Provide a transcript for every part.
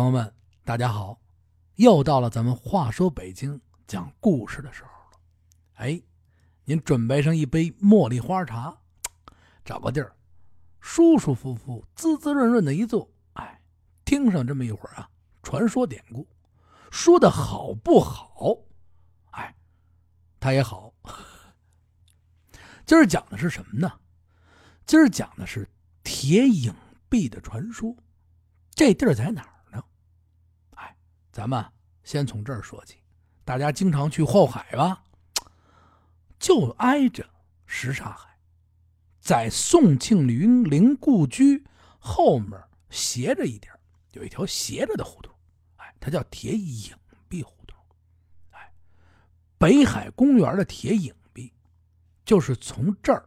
朋友们，大家好！又到了咱们话说北京讲故事的时候了。哎，您准备上一杯茉莉花茶，找个地儿，舒舒服服、滋滋润润的一坐。哎，听上这么一会儿啊，传说典故，说的好不好？哎，他也好。今儿讲的是什么呢？今儿讲的是铁影壁的传说。这地儿在哪儿？咱们先从这儿说起，大家经常去后海吧，就挨着什刹海，在宋庆龄陵故居后面斜着一点，有一条斜着的胡同，哎，它叫铁影壁胡同，哎，北海公园的铁影壁就是从这儿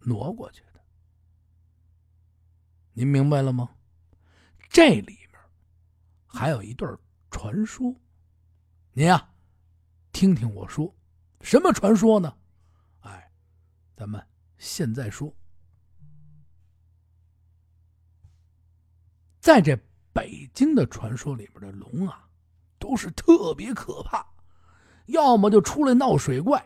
挪过去的，您明白了吗？这里。还有一段传说，您呀，听听我说，什么传说呢？哎，咱们现在说，在这北京的传说里边的龙啊，都是特别可怕，要么就出来闹水怪，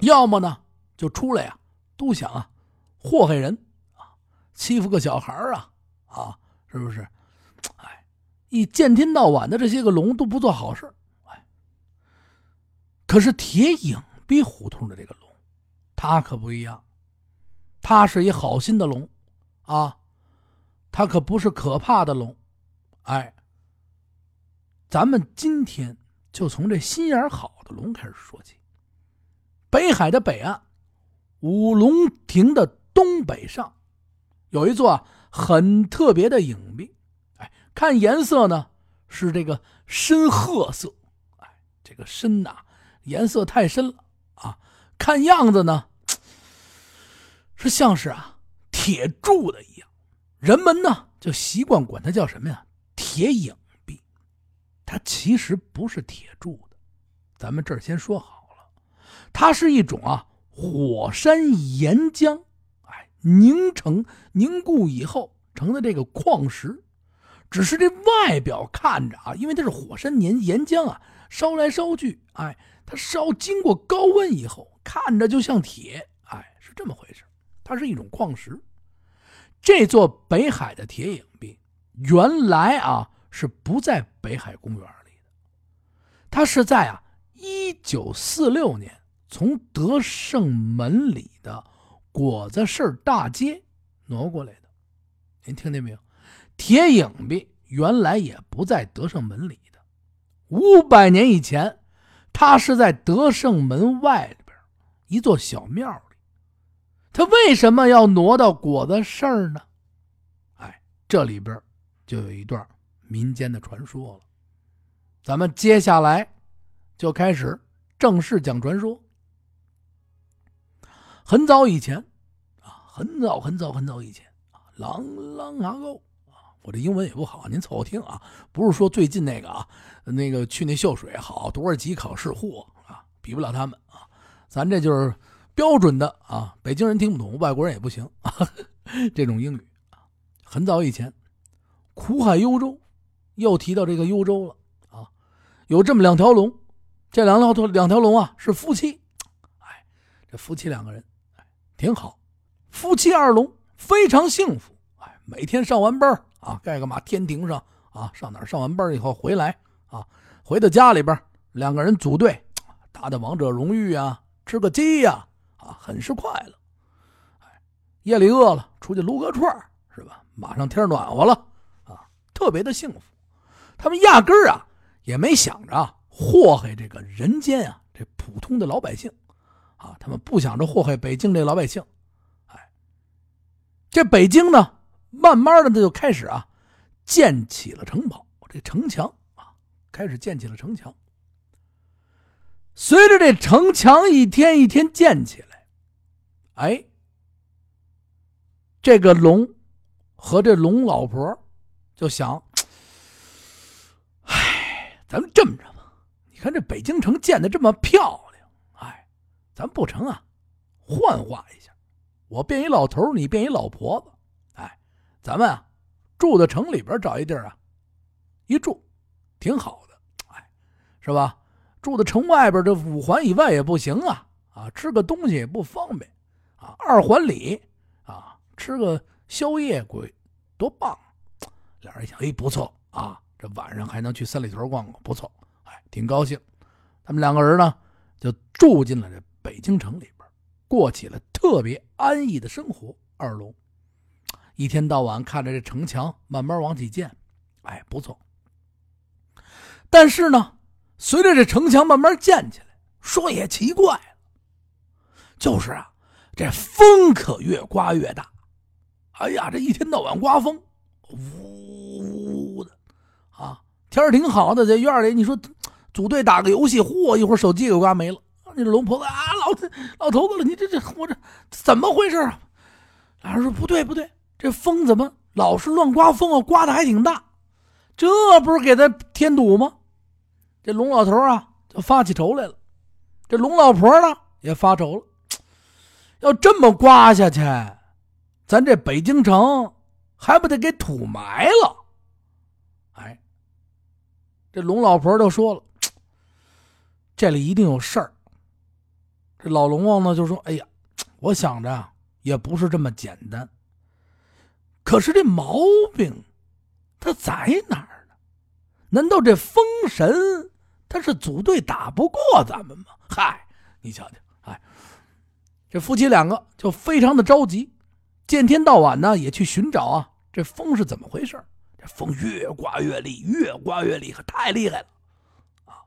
要么呢就出来呀，都想啊祸害人啊，欺负个小孩啊啊，是不是？哎一见天到晚的这些个龙都不做好事，哎，可是铁影壁胡同的这个龙，他可不一样，他是一好心的龙，啊，他可不是可怕的龙，哎，咱们今天就从这心眼好的龙开始说起。北海的北岸，五龙亭的东北上，有一座很特别的影壁。看颜色呢，是这个深褐色，哎，这个深呐，颜色太深了啊。看样子呢，是像是啊铁铸的一样，人们呢就习惯管它叫什么呀？铁影壁。它其实不是铁铸的，咱们这儿先说好了，它是一种啊火山岩浆，哎凝成凝固以后成的这个矿石。只是这外表看着啊，因为它是火山岩岩浆啊，烧来烧去，哎，它烧经过高温以后，看着就像铁，哎，是这么回事。它是一种矿石。这座北海的铁影壁，原来啊是不在北海公园里的，它是在啊一九四六年从德胜门里的果子市大街挪过来的。您听见没有？铁影壁原来也不在德胜门里的，五百年以前，它是在德胜门外边一座小庙里。他为什么要挪到果子事儿呢？哎，这里边就有一段民间的传说了。咱们接下来就开始正式讲传说。很早以前啊，很早很早很早以前啊，long long ago。我这英文也不好，您凑合听啊。不是说最近那个啊，那个去那秀水好多少级考试货啊，比不了他们啊。咱这就是标准的啊，北京人听不懂，外国人也不行啊。这种英语啊，很早以前，苦海幽州，又提到这个幽州了啊。有这么两条龙，这两条两条龙啊是夫妻，哎，这夫妻两个人哎挺好，夫妻二龙非常幸福，哎，每天上完班啊，盖个嘛天庭上啊，上哪儿上完班以后回来啊，回到家里边，两个人组队 打打王者荣誉啊，吃个鸡呀，啊，很是快乐。哎，夜里饿了，出去撸个串是吧？马上天暖和了啊，特别的幸福。他们压根儿啊也没想着祸害这个人间啊，这普通的老百姓啊，他们不想着祸害北京这老百姓。哎，这北京呢？慢慢的，他就开始啊，建起了城堡，这城墙啊，开始建起了城墙。随着这城墙一天一天建起来，哎，这个龙和这龙老婆就想，哎，咱们这么着吧，你看这北京城建的这么漂亮，哎，咱不成啊，幻化一下，我变一老头，你变一老婆子。咱们啊，住在城里边找一地儿啊，一住，挺好的，哎，是吧？住在城外边，这五环以外也不行啊，啊，吃个东西也不方便，啊，二环里啊，吃个宵夜鬼多棒！俩人一想，哎，不错啊，这晚上还能去三里屯逛逛，不错，哎，挺高兴。他们两个人呢，就住进了这北京城里边，过起了特别安逸的生活。二龙一天到晚看着这城墙慢慢往起建，哎，不错。但是呢。随着这城墙慢慢建起来，说也奇怪，就是啊，这风可越刮越大。哎呀，这一天到晚刮风，呜呜的，啊，天儿挺好的，在院里你说组队打个游戏，嚯，一会儿手机给刮没了。那龙婆子啊，老老头子了，你这这我这怎么回事啊？俩人说不对不对，这风怎么老是乱刮风啊？刮的还挺大，这不是给他添堵吗？这龙老头啊，就发起愁来了。这龙老婆呢，也发愁了。要这么刮下去，咱这北京城还不得给土埋了？哎，这龙老婆就说了，这里一定有事儿。这老龙王呢，就说：“哎呀，我想着也不是这么简单。可是这毛病，它在哪儿呢？难道这风神？”他是组队打不过咱们吗？嗨，你瞧瞧，哎，这夫妻两个就非常的着急，见天到晚呢也去寻找啊，这风是怎么回事？这风越刮越厉，越刮越厉害，太厉害了啊！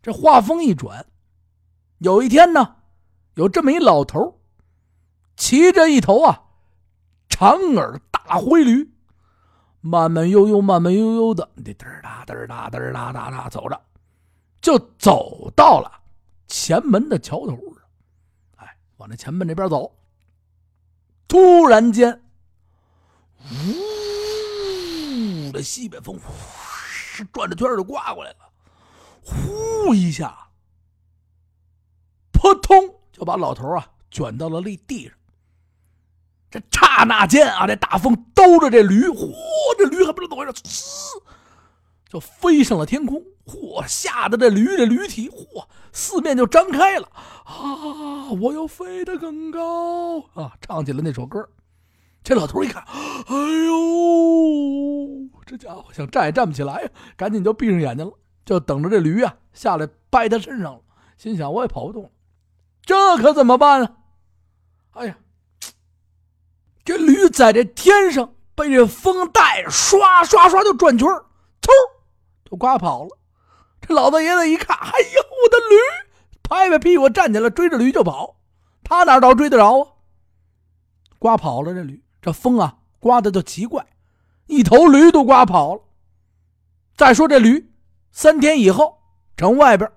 这话锋一转，有一天呢，有这么一老头，骑着一头啊长耳大灰驴，慢慢悠悠、慢慢悠悠的，嘚儿哒嘚儿哒嘚儿哒哒哒走着。就走到了前门的桥头上，哎，往那前门那边走。突然间，呜，这西北风呼转着圈就刮过来了，呼一下，扑通就把老头啊卷到了立地上。这刹那间啊，这大风兜着这驴，嚯，这驴还不知道怎么回事，呲，就飞上了天空。嚯！吓得这驴的驴体，嚯，四面就张开了啊！我要飞得更高啊！唱起了那首歌。这老头一看，哎呦，这家伙想站也站不起来呀，赶紧就闭上眼睛了，就等着这驴啊下来掰他身上了。心想我也跑不动了，这可怎么办啊？哎呀，这驴在这天上被这风带着，刷刷刷就转圈儿嗖就刮跑了。这老大爷子一看，哎呦，我的驴！拍拍屁股站起来，追着驴就跑。他哪倒追得着啊？刮跑了这驴，这风啊，刮的就奇怪，一头驴都刮跑了。再说这驴，三天以后，城外边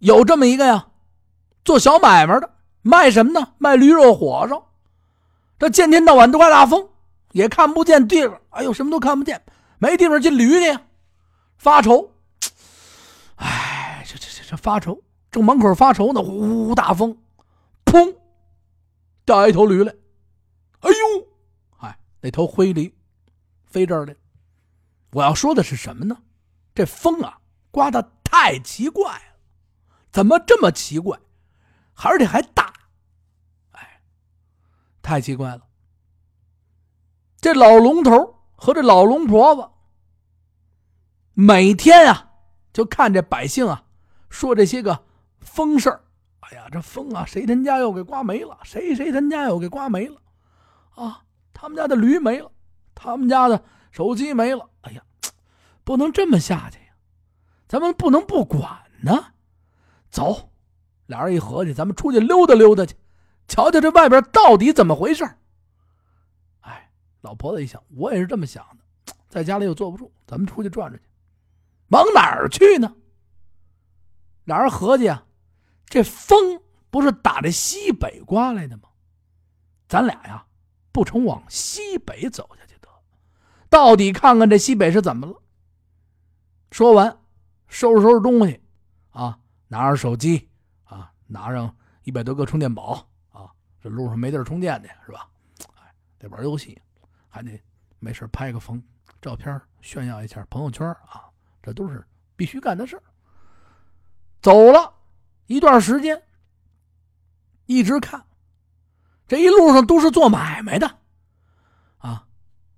有这么一个呀，做小买卖的，卖什么呢？卖驴肉火烧。这见天到晚都刮大风，也看不见地方，哎呦，什么都看不见，没地方进驴去，发愁。这这这这发愁，正门口发愁呢，呼，大风，砰，掉一头驴来。哎呦，哎，那头灰驴飞这儿来。我要说的是什么呢？这风啊，刮的太奇怪了，怎么这么奇怪，而且还大？太奇怪了。这老龙头和这老龙婆子每天啊，就看这百姓啊。说这些个风事儿，哎呀，这风啊，谁他家又给刮没了？谁谁他家又给刮没了？啊，他们家的驴没了，他们家的手机没了。哎呀，不能这么下去呀！咱们不能不管呢。走，俩人一合计，咱们出去溜达溜达去，瞧瞧这外边到底怎么回事。哎，老婆子一想，我也是这么想的，在家里又坐不住，咱们出去转转去。往哪儿去呢？俩人合计啊，这风不是打这西北刮来的吗？咱俩呀，不成往西北走下去得，到底看看这西北是怎么了。说完，收拾收拾东西，啊，拿着手机，啊，拿上一百多个充电宝，这路上没地儿充电去是吧？哎，得玩游戏，还得没事拍个风，照片炫耀一下朋友圈啊，这都是必须干的事走了一段时间，一直看，这一路上都是做买卖的，啊，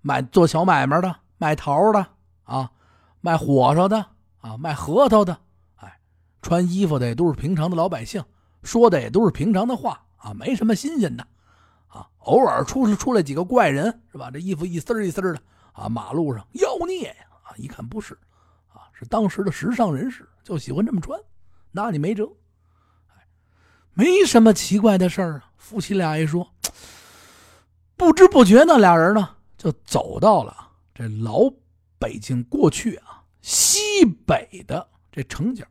卖做小买卖的，卖桃的啊，卖火烧的啊，卖核桃的，哎，穿衣服的也都是平常的老百姓，说的也都是平常的话啊，没什么新鲜的。啊，偶尔出出来几个怪人是吧？这衣服一丝一丝的啊，马路上妖孽呀！啊，一看不是，啊，是当时的时尚人士，就喜欢这么穿，拿你没辙。哎，没什么奇怪的事儿啊。夫妻俩一说，不知不觉那俩人呢，就走到了这老北京过去啊西北的这城角。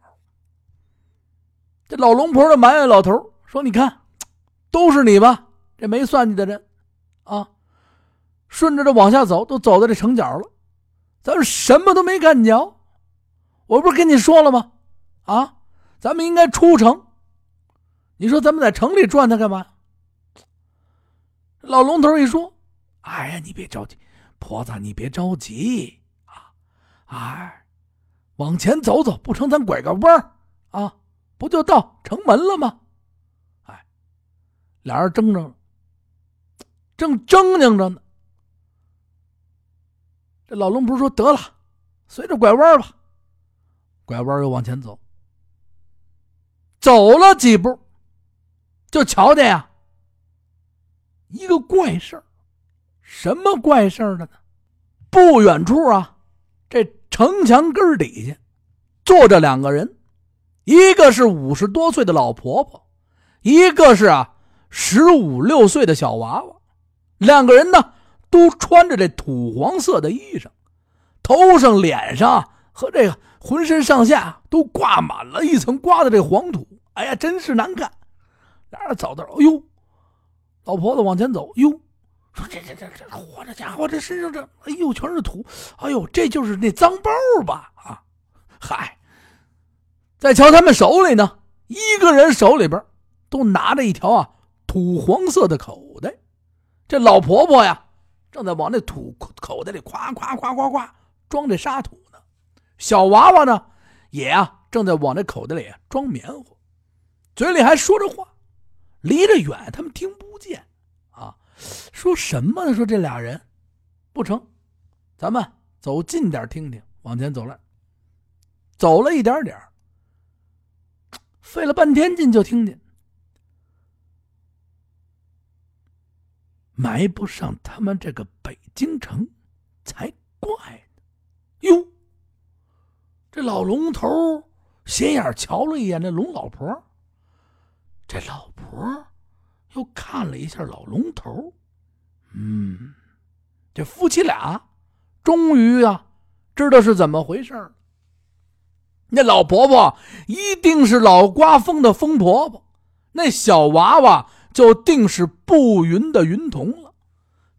这老龙婆的埋怨老头说：“你看，都是你吧。”这没算计的人，啊，顺着这往下走，都走到这城角了，咱们什么都没干着。我不是跟你说了吗？啊，咱们应该出城。你说咱们在城里转它干嘛？老龙头一说：“哎呀，你别着急，婆子，你别着急啊，哎，往前走走，不成，咱拐个弯啊，不就到城门了吗？”俩人争着。正争拧着呢，这老龙婆说：“得了，随着拐弯吧。”拐弯又往前走，走了几步，就瞧见呀一个怪事什么怪事的呢？不远处啊，这城墙根底下坐着两个人，一个是五十多岁的老婆婆，一个是啊十五六岁的小娃娃。两个人呢，都穿着这土黄色的衣裳，头上、脸上和这个浑身上下都挂满了一层刮的这黄土。哎呀，真是难看。俩人走到，哎呦，老婆子往前走，哟，说这这这这，我这家伙这身上这，哎呦，全是土。哎呦，这就是那脏包吧？啊，嗨。再瞧他们手里呢，一个人手里边都拿着一条啊土黄色的口袋。这老婆婆呀，正在往那土口袋里夸夸夸夸夸装这沙土呢。小娃娃呢，也啊正在往这口袋里装棉花，嘴里还说着话，离着远他们听不见啊。说什么呢？说这俩人不成，咱们走近点听听。往前走来，走了一点点费了半天劲就听见。埋不上他们这个北京城，才怪呢！哟，这老龙头斜眼瞧了一眼那龙老婆，这老婆又看了一下老龙头，嗯，这夫妻俩终于啊知道是怎么回事那老婆婆一定是老刮风的风婆婆，那小娃娃。就定是步云的云童了。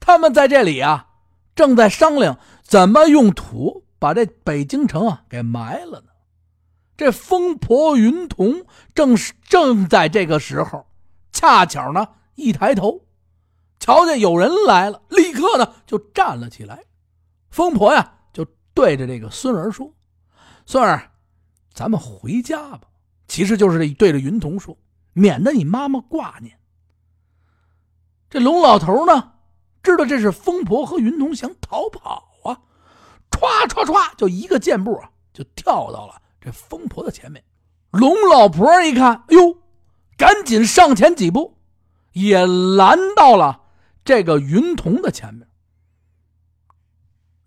他们在这里啊，正在商量怎么用土把这北京城啊给埋了呢。这疯婆云童正是正在这个时候，恰巧呢一抬头，瞧见有人来了，立刻呢就站了起来。疯婆呀，就对着这个孙儿说：“孙儿，咱们回家吧。”其实就是对着云童说，免得你妈妈挂念。这龙老头呢，知道这是疯婆和云童想逃跑啊，歘歘歘，就一个箭步啊，就跳到了这疯婆的前面。龙老婆一看，哎呦，赶紧上前几步，也拦到了这个云童的前面。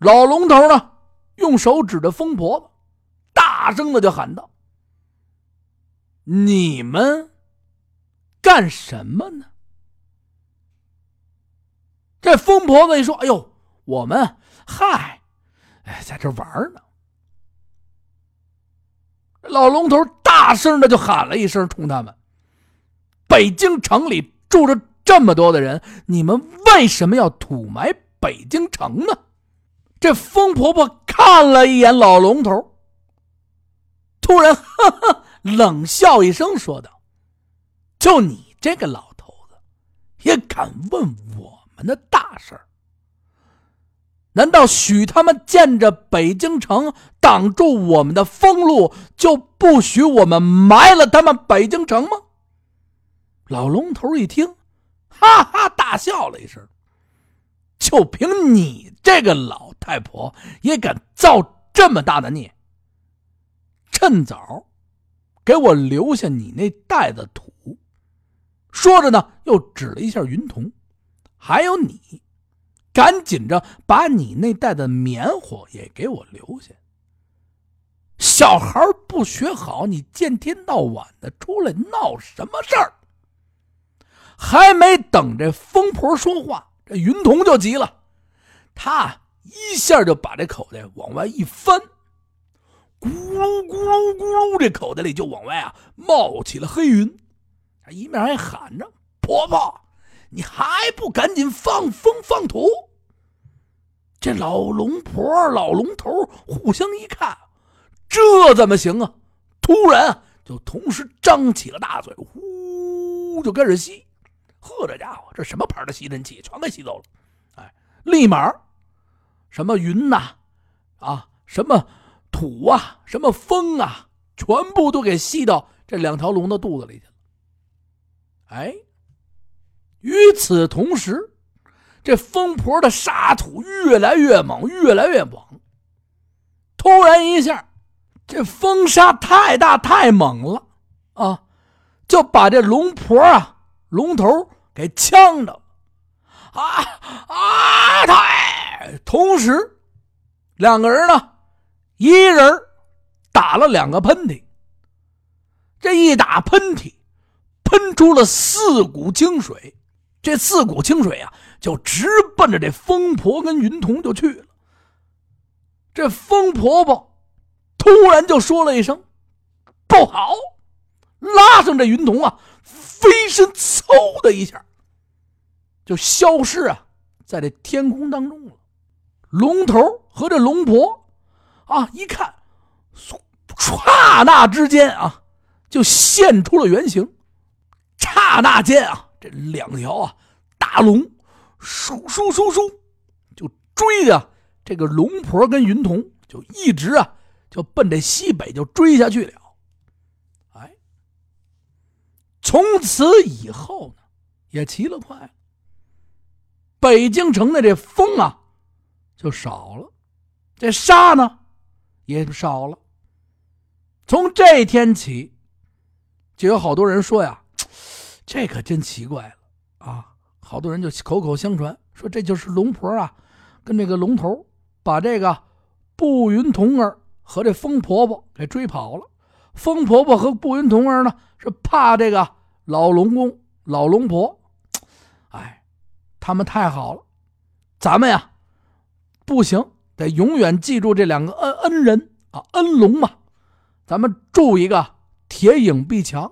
老龙头呢，用手指着疯婆，大声的就喊道：“你们干什么呢？”这疯婆子一说：“哎呦，我们嗨，哎，在这玩呢。”老龙头大声的就喊了一声，冲他们：“北京城里住着这么多的人，你们为什么要土埋北京城呢？”这疯婆婆看了一眼老龙头，突然呵呵冷笑一声，说道：“就你这个老头子，也敢问我？”的大事儿难道许他们见着北京城挡住我们的封路，就不许我们埋了他们北京城吗？老龙头一听，哈哈大笑了一声。就凭你这个老太婆，也敢造这么大的孽？趁早给我留下你那袋子土。说着呢，又指了一下云童，还有你。赶紧着，把你那袋的棉花也给我留下。小孩不学好，你见天到晚的出来闹什么事儿？还没等这疯婆说话，这云童就急了，他一下就把这口袋往外一翻，咕噜咕噜咕噜，这口袋里就往外啊冒起了黑云。他一面还喊着：“婆婆。”你还不赶紧放风放土！这老龙婆、老龙头互相一看，这怎么行啊？突然就同时张起了大嘴，呼就开始吸。呵，这家伙这什么牌的吸尘器，全给吸走了！哎，立马什么云呐，啊，什么土啊，什么风啊，全部都给吸到这两条龙的肚子里去了。哎。与此同时，这风婆的沙土越来越猛，越来越猛。突然一下，这风沙太大太猛了啊，就把这龙婆啊龙头给呛着了啊啊！太！同时，两个人呢，一人打了两个喷嚏。这一打喷嚏，喷出了四股清水。这四股清水啊，就直奔着这疯婆跟云童就去了。这疯婆婆突然就说了一声：“不好！”拉上这云童啊，飞身嗖的一下就消失啊，在这天空当中了。龙头和这龙婆啊，一看，刹那之间啊，就现出了原形。刹那间啊。这两条啊大龙，嗖嗖嗖嗖，就追着这个龙婆跟云童，就一直啊就奔这西北就追下去了。哎，从此以后呢，也奇了怪，北京城的这风啊就少了，这沙呢也少了。从这天起，就有好多人说呀。这可真奇怪了啊！好多人就口口相传说这就是龙婆啊，跟这个龙头把这个步云童儿和这疯婆婆给追跑了。疯婆婆和步云童儿呢是怕这个老龙公、老龙婆，哎，他们太好了。咱们呀不行，得永远记住这两个恩恩人啊，恩龙嘛。咱们筑一个铁影壁墙。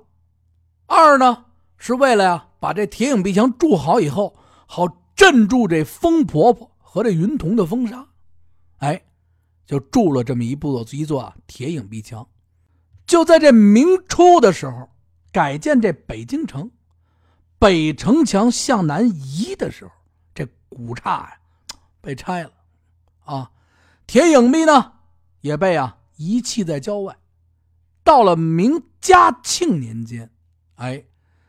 二呢？是为了呀，把这铁影壁墙筑好以后，好镇住这风婆婆和这云童的风沙。哎，就筑了这么一部一座啊铁影壁墙。就在这明初的时候，改建这北京城，北城墙向南移的时候，这古刹呀被拆了，啊，铁影壁呢也被啊遗弃在郊外。到了明嘉庆年间，哎。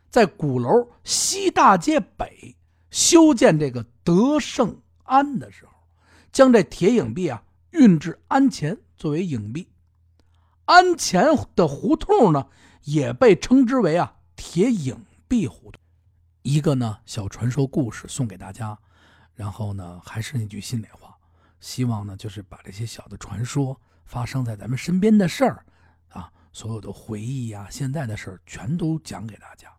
在鼓楼西大街北修建这个德胜庵的时候，将这铁影壁啊运至庵前作为影壁。庵前的胡同呢，也被称之为啊铁影壁胡同。一个呢小传说故事送给大家，然后呢还是那句心里话，希望呢就是把这些小的传说发生在咱们身边的事儿啊，所有的回忆啊，现在的事儿全都讲给大家。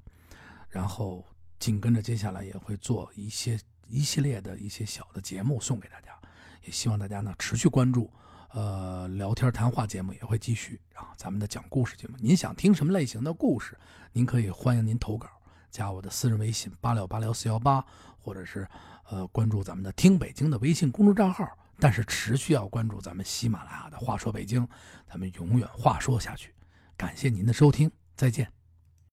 然后紧跟着接下来也会做一些一系列的一些小的节目送给大家，也希望大家呢持续关注，呃，聊天谈话节目也会继续啊，咱们的讲故事节目，您想听什么类型的故事，您可以欢迎您投稿，加我的私人微信八六八六四幺八，或者是呃关注咱们的听北京的微信公众账号，但是持续要关注咱们喜马拉雅的话说北京，咱们永远话说下去，感谢您的收听，再见。